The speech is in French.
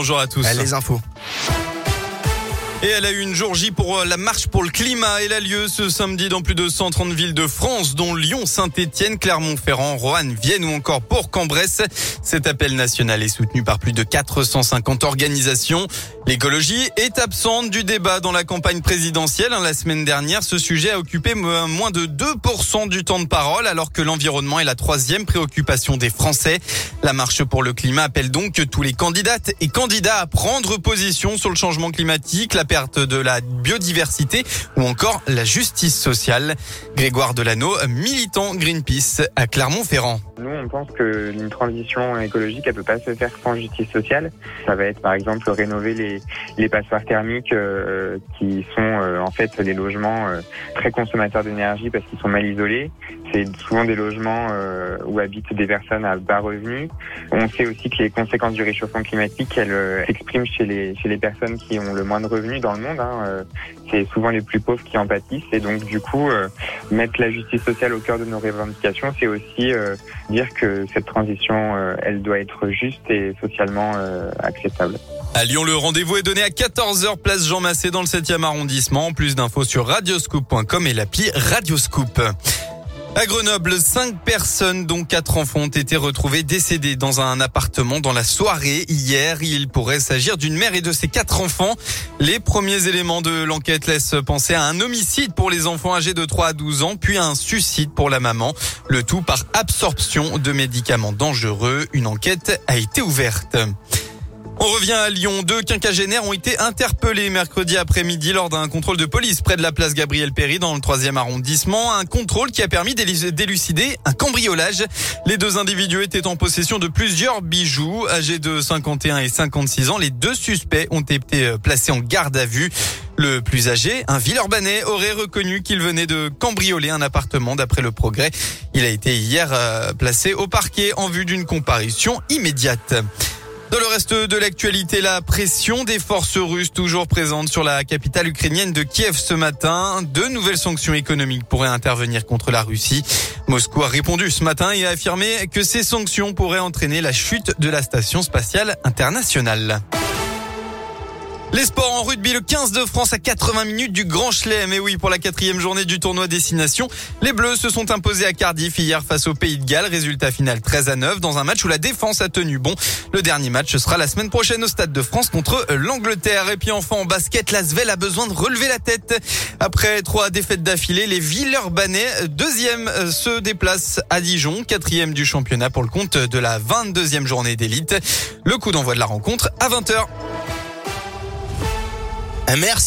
Bonjour à tous. Les infos. Et elle a eu une jour J pour euh, la marche pour le climat. Elle a lieu ce samedi dans plus de 130 villes de France, dont Lyon, Saint-Etienne, Clermont-Ferrand, Roanne, Vienne ou encore Port-en-Bresse. Cet appel national est soutenu par plus de 450 organisations. L'écologie est absente du débat dans la campagne présidentielle. La semaine dernière, ce sujet a occupé moins de 2% du temps de parole, alors que l'environnement est la troisième préoccupation des Français. La marche pour le climat appelle donc tous les candidates et candidats à prendre position sur le changement climatique, perte de la biodiversité ou encore la justice sociale. Grégoire Delano, militant Greenpeace à Clermont-Ferrand. Nous, on pense que une transition écologique, elle peut pas se faire sans justice sociale. Ça va être, par exemple, rénover les, passoires thermiques euh, qui sont euh, en fait des logements euh, très consommateurs d'énergie parce qu'ils sont mal isolés. C'est souvent des logements où habitent des personnes à bas revenus. On sait aussi que les conséquences du réchauffement climatique, elles s'expriment chez les personnes qui ont le moins de revenus dans le monde. Hein. C'est souvent les plus pauvres qui en pâtissent et donc du coup mettre la justice sociale au cœur de nos revendications, c'est aussi dire que cette transition, euh, elle doit être juste et socialement euh, acceptable. À Lyon, le rendez-vous est donné à 14h, place Jean Massé dans le 7e arrondissement. Plus d'infos sur radioscoop.com et l'appli Radioscoop. À Grenoble, cinq personnes, dont quatre enfants, ont été retrouvées décédées dans un appartement dans la soirée hier. Il pourrait s'agir d'une mère et de ses quatre enfants. Les premiers éléments de l'enquête laissent penser à un homicide pour les enfants âgés de 3 à 12 ans, puis à un suicide pour la maman. Le tout par absorption de médicaments dangereux. Une enquête a été ouverte. On revient à Lyon. Deux quinquagénaires ont été interpellés mercredi après-midi lors d'un contrôle de police près de la place Gabriel Péry dans le troisième arrondissement. Un contrôle qui a permis d'élucider un cambriolage. Les deux individus étaient en possession de plusieurs bijoux. Âgés de 51 et 56 ans, les deux suspects ont été euh, placés en garde à vue. Le plus âgé, un Villeurbanais, aurait reconnu qu'il venait de cambrioler un appartement d'après le progrès. Il a été hier euh, placé au parquet en vue d'une comparution immédiate. Dans le reste de l'actualité, la pression des forces russes toujours présentes sur la capitale ukrainienne de Kiev ce matin. De nouvelles sanctions économiques pourraient intervenir contre la Russie. Moscou a répondu ce matin et a affirmé que ces sanctions pourraient entraîner la chute de la station spatiale internationale. Les sports en rugby, le 15 de France à 80 minutes du Grand Chelem. Et oui, pour la quatrième journée du tournoi Destination, les Bleus se sont imposés à Cardiff hier face au Pays de Galles. Résultat final 13 à 9 dans un match où la défense a tenu bon. Le dernier match sera la semaine prochaine au Stade de France contre l'Angleterre. Et puis enfin en basket, l'Asvel a besoin de relever la tête. Après trois défaites d'affilée, les Villeurbanais, deuxième, euh, se déplacent à Dijon, quatrième du championnat pour le compte de la 22e journée d'élite. Le coup d'envoi de la rencontre à 20h. Merci.